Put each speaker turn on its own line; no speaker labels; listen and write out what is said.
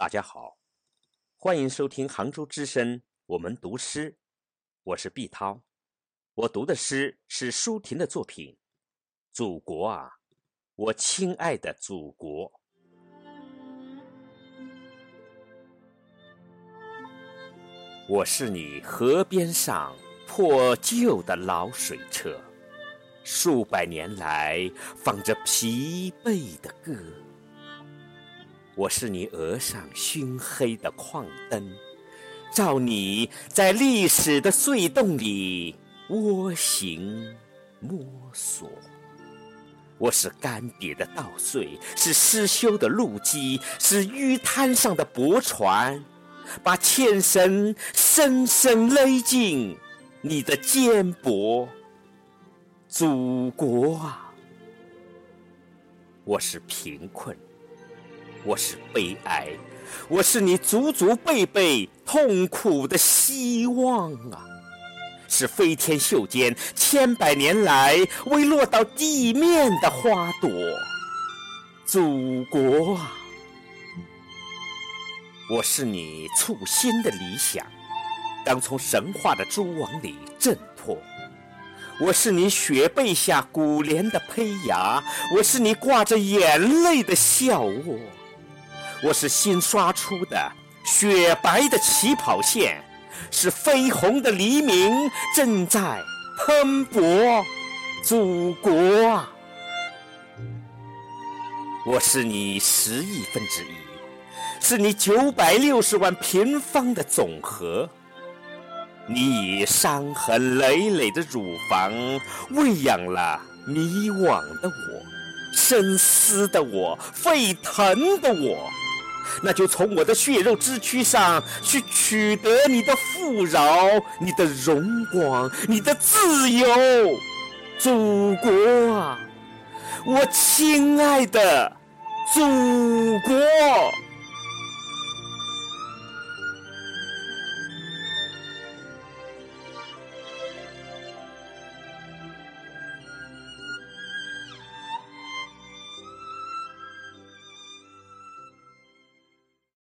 大家好，欢迎收听杭州之声，我们读诗，我是毕涛，我读的诗是舒婷的作品《祖国啊，我亲爱的祖国》。我是你河边上破旧的老水车，数百年来放着疲惫的歌。我是你额上熏黑的矿灯，照你在历史的隧洞里蜗行摸索。我是干瘪的稻穗，是失修的路基，是淤滩上的驳船，把纤绳深深勒进你的肩膊。祖国啊，我是贫困。我是悲哀，我是你祖祖辈辈痛苦的希望啊！是飞天袖间千百年来未落到地面的花朵，祖国啊！我是你簇新的理想，刚从神话的蛛网里挣脱。我是你雪被下古莲的胚芽，我是你挂着眼泪的笑窝。我是新刷出的雪白的起跑线，是绯红的黎明正在喷薄，祖国啊！我是你十亿分之一，是你九百六十万平方的总和。你以伤痕累累的乳房喂养了迷惘的我，深思的我，沸腾的我。那就从我的血肉之躯上去取得你的富饶、你的荣光、你的自由，祖国啊，我亲爱的祖国。